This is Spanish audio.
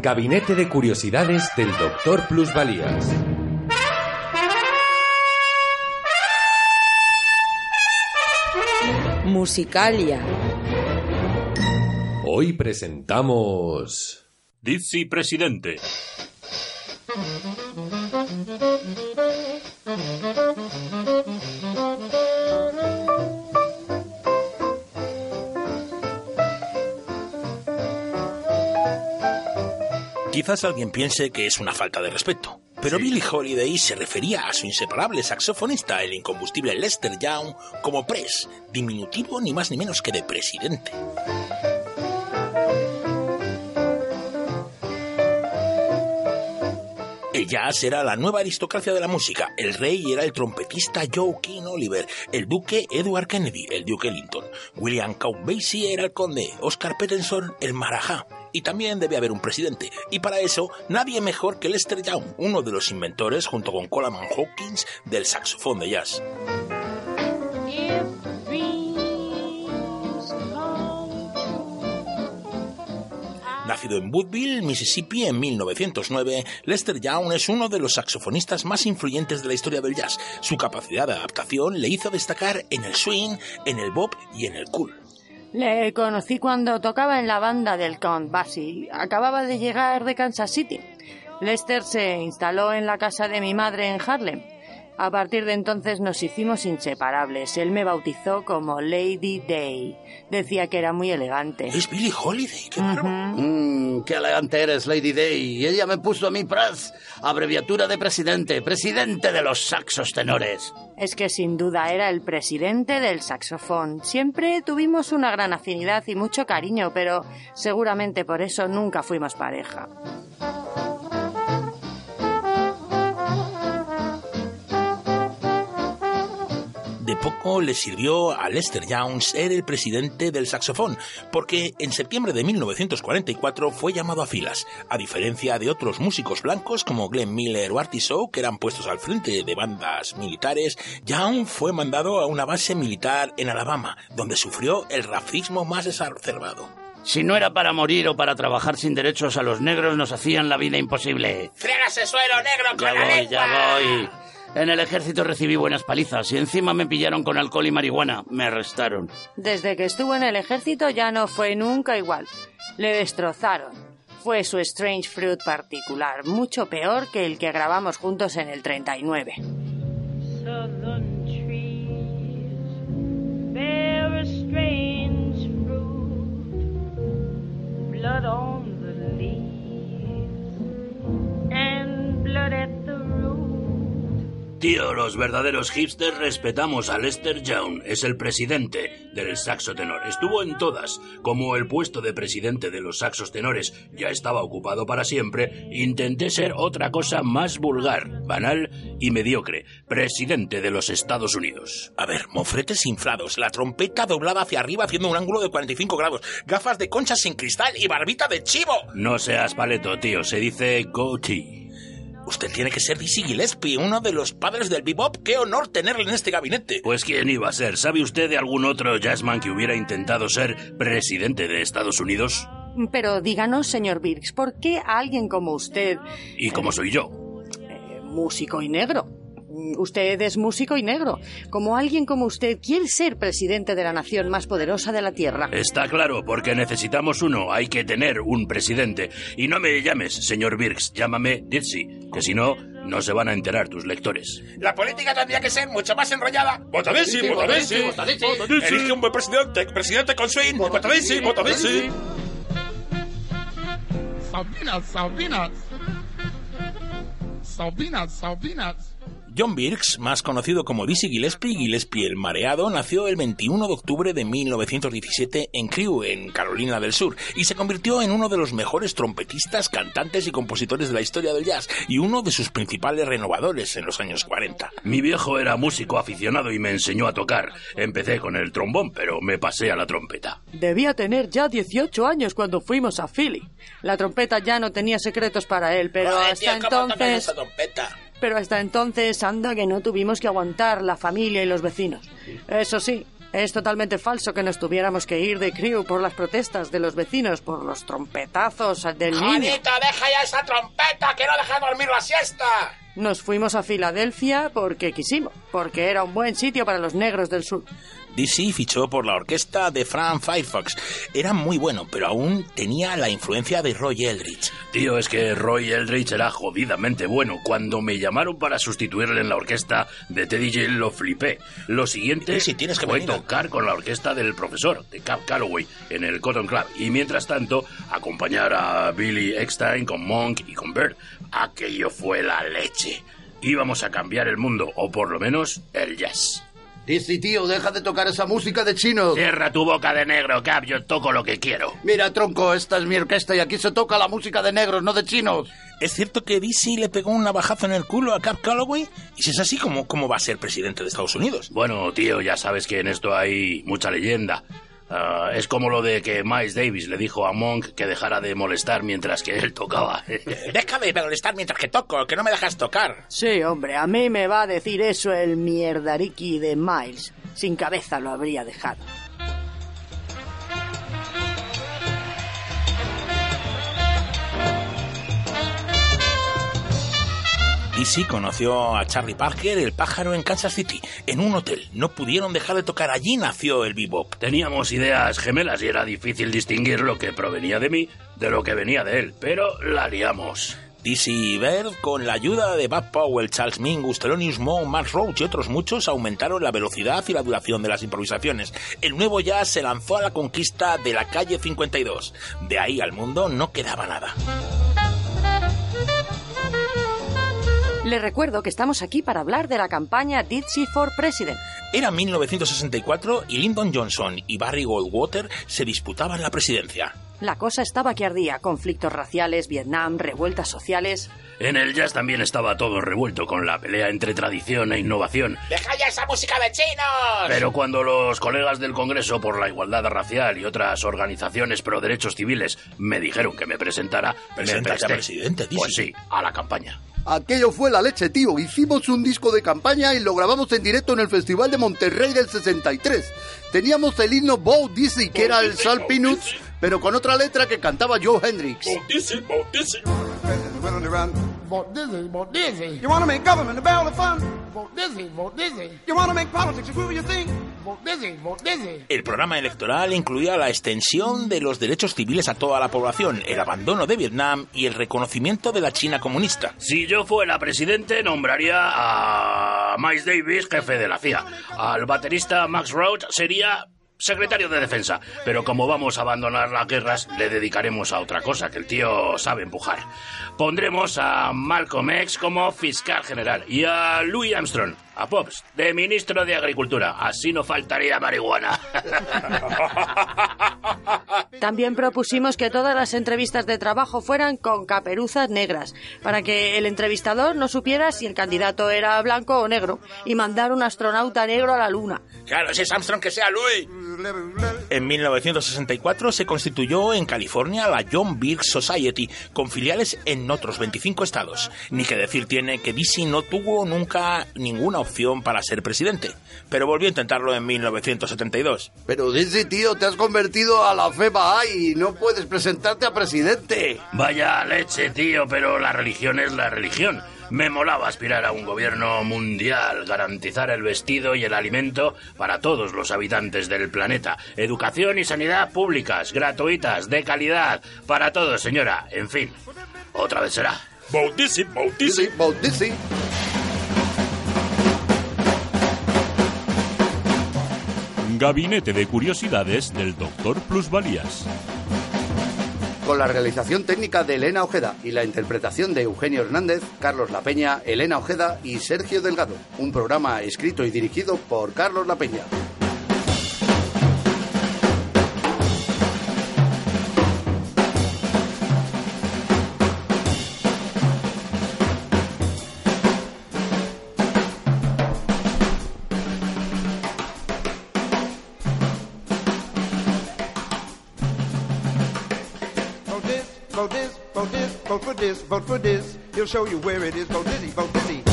Gabinete de Curiosidades del Doctor Plusvalías. Musicalia. Hoy presentamos... Dizzy Presidente. Quizás alguien piense que es una falta de respeto, pero Billie Holiday se refería a su inseparable saxofonista, el incombustible Lester Young, como pres, diminutivo ni más ni menos que de presidente. El jazz era la nueva aristocracia de la música. El rey era el trompetista Joe King Oliver, el duque Edward Kennedy, el duque Ellington. William Count Basie era el conde, Oscar Peterson el marajá. Y también debe haber un presidente. Y para eso, nadie mejor que Lester Young, uno de los inventores, junto con Coleman Hawkins, del saxofón de jazz. Nacido en Woodville, Mississippi en 1909, Lester Young es uno de los saxofonistas más influyentes de la historia del jazz. Su capacidad de adaptación le hizo destacar en el swing, en el bop y en el cool. Le conocí cuando tocaba en la banda del Count Basie. Acababa de llegar de Kansas City. Lester se instaló en la casa de mi madre en Harlem. A partir de entonces nos hicimos inseparables. Él me bautizó como Lady Day. Decía que era muy elegante. Es Billie Holiday, qué bárbaro. Mmm, qué elegante eres, Lady Day. Y ella me puso a mí Pras, abreviatura de presidente, presidente de los saxos tenores. Es que sin duda era el presidente del saxofón. Siempre tuvimos una gran afinidad y mucho cariño, pero seguramente por eso nunca fuimos pareja. Le sirvió a Lester Young ser el presidente del saxofón, porque en septiembre de 1944 fue llamado a filas. A diferencia de otros músicos blancos como Glenn Miller o Artie Shaw, que eran puestos al frente de bandas militares, Young fue mandado a una base militar en Alabama, donde sufrió el racismo más exacerbado. Si no era para morir o para trabajar sin derechos a los negros, nos hacían la vida imposible. ¡Frígase suelo negro con Ya la voy, lengua! ya voy. En el ejército recibí buenas palizas y encima me pillaron con alcohol y marihuana. Me arrestaron. Desde que estuvo en el ejército ya no fue nunca igual. Le destrozaron. Fue su Strange Fruit particular, mucho peor que el que grabamos juntos en el 39. southern trees bear a strange fruit, blood on Tío, los verdaderos hipsters respetamos a Lester Young. Es el presidente del saxo tenor. Estuvo en todas. Como el puesto de presidente de los saxos tenores ya estaba ocupado para siempre, intenté ser otra cosa más vulgar, banal y mediocre. Presidente de los Estados Unidos. A ver, mofretes inflados, la trompeta doblada hacia arriba haciendo un ángulo de 45 grados, gafas de concha sin cristal y barbita de chivo. No seas paleto, tío. Se dice goatee. Usted tiene que ser Dizzy Gillespie, uno de los padres del bebop. ¡Qué honor tenerle en este gabinete! Pues quién iba a ser. ¿Sabe usted de algún otro jazzman que hubiera intentado ser presidente de Estados Unidos? Pero díganos, señor Birks, ¿por qué alguien como usted, ¿Y cómo soy yo? eh, músico y negro? Mm, Usted es músico y negro. Como alguien como usted quiere ser presidente de la nación más poderosa de la Tierra. Está claro, porque necesitamos uno. Hay que tener un presidente. Y no me llames, señor Birks. Llámame Dizzy, que si no, no se van a enterar tus lectores. La política tendría que ser mucho más enrollada. ¡Vota Dizzy, vota Dizzy! Elige un buen presidente, presidente con swing. ¡Vota Dizzy, vota Dizzy! Salvinas, Salvinas. Salvinas, Salvinas. John Birks, más conocido como Dizzy Gillespie, Gillespie el Mareado, nació el 21 de octubre de 1917 en Crewe, en Carolina del Sur, y se convirtió en uno de los mejores trompetistas, cantantes y compositores de la historia del jazz, y uno de sus principales renovadores en los años 40. Mi viejo era músico aficionado y me enseñó a tocar. Empecé con el trombón, pero me pasé a la trompeta. Debía tener ya 18 años cuando fuimos a Philly. La trompeta ya no tenía secretos para él, pero Joder, hasta tío, ¿cómo tocas entonces... esa trompeta? Pero hasta entonces anda que no tuvimos que aguantar la familia y los vecinos. Eso sí, Es totalmente falso que nos tuviéramos que ir de Crew por las protestas de los vecinos, por los trompetazos del niño. ¡Juanito, deja ya esa trompeta que no deja dormir la siesta! Nos fuimos a Filadelfia porque quisimos, porque era un buen sitio para los negros del sur. DC fichó por la orquesta de Frank Firefox. Era muy bueno, pero aún tenía la influencia de Roy Eldridge. Tío, es que Roy Eldridge era jodidamente bueno. Cuando me llamaron para sustituirle en la orquesta de Teddy J lo flipé. Lo siguiente sí, tienes que fue venir. tocar con la orquesta del profesor, de Cap Calloway, en el Cotton Club. Y mientras tanto, acompañar a Billy Eckstein con Monk y con Bird. Aquello fue la leche. Íbamos a cambiar el mundo, o por lo menos el jazz. Dizzy, tío, deja de tocar esa música de chinos. Cierra tu boca de negro, Cap, yo toco lo que quiero. Mira, tronco, esta es mi orquesta y aquí se toca la música de negros, no de chinos. ¿Es cierto que DC le pegó un navajazo en el culo a Cap Calloway? Y si es así, ¿cómo, cómo va a ser presidente de Estados Unidos? Bueno, tío, ya sabes que en esto hay mucha leyenda. Ah, es como lo de que Miles Davis le dijo a Monk que dejara de molestar mientras que él tocaba. Déjame de molestar mientras que toco, que no me dejas tocar. Sí, hombre, a mí me va a decir eso el mierdariqui de Miles. Sin cabeza lo habría dejado. DC conoció a Charlie Parker, el pájaro, en Kansas City, en un hotel. No pudieron dejar de tocar. Allí nació el bebop. Teníamos ideas gemelas y era difícil distinguir lo que provenía de mí de lo que venía de él, pero la liamos. DC y Bird, con la ayuda de Bud Powell, Charles Mingus, Thelonious Monk, Max Roach y otros muchos, aumentaron la velocidad y la duración de las improvisaciones. El nuevo jazz se lanzó a la conquista de la calle 52. De ahí al mundo no quedaba nada. Le recuerdo que estamos aquí para hablar de la campaña Ditsy for President. Era 1964 y Lyndon Johnson y Barry Goldwater se disputaban la presidencia. La cosa estaba que ardía, conflictos raciales, Vietnam, revueltas sociales. En el jazz también estaba todo revuelto con la pelea entre tradición e innovación. ¡Deja ya esa música de chinos! Pero cuando los colegas del Congreso por la Igualdad Racial y otras organizaciones pro derechos civiles me dijeron que me presentara, me Preséntate a presté. presidente, dice. Pues sí, a la campaña. Aquello fue la leche, tío. Hicimos un disco de campaña y lo grabamos en directo en el Festival de Monterrey del 63. Teníamos el himno Bo Dizzy, que era el Sal Peanuts, pero con otra letra que cantaba Joe Hendrix. Vote Dizzy, vote Dizzy. You want to make government a barrel of fun? Vote Dizzy, vote Dizzy. You want to make politics a groove you think? Vote Dizzy, vote Dizzy. El programa electoral incluía la extensión de los derechos civiles a toda la población, el abandono de Vietnam y el reconocimiento de la China comunista. Si yo fuera presidente, nombraría a Miles Davis jefe de la CIA. Al baterista Max Roach sería secretario de defensa. Pero como vamos a abandonar las guerras, le dedicaremos a otra cosa, que el tío sabe empujar. Pondremos a Malcolm X como fiscal general y a Louis Armstrong, a Pops, de ministro de Agricultura. Así no faltaría marihuana. También propusimos que todas las entrevistas de trabajo fueran con caperuzas negras, para que el entrevistador no supiera si el candidato era blanco o negro, y mandar un astronauta negro a la luna. Claro, si es Armstrong que sea Louis. En 1964 se constituyó en California la John Birch Society, con filiales en otros 25 estados. Ni que decir tiene que Dizzy no tuvo nunca ninguna opción para ser presidente, pero volvió a intentarlo en 1972. Pero Dizzy, tío, te has convertido a la fe Bahá'í y no puedes presentarte a presidente. Vaya leche, tío, pero la religión es la religión. Me molaba aspirar a un gobierno mundial, garantizar el vestido y el alimento para todos los habitantes del planeta, educación y sanidad públicas, gratuitas, de calidad, para todos, señora. En fin, otra vez será. Bautici, bautici. Dizzy, Gabinete de Curiosidades del Doctor Plusvalías. Con la realización técnica de Elena Ojeda y la interpretación de Eugenio Hernández, Carlos La Peña, Elena Ojeda y Sergio Delgado. Un programa escrito y dirigido por Carlos La Peña. Vote for this, vote for this. He'll show you where it is. Vote Dizzy, vote Dizzy.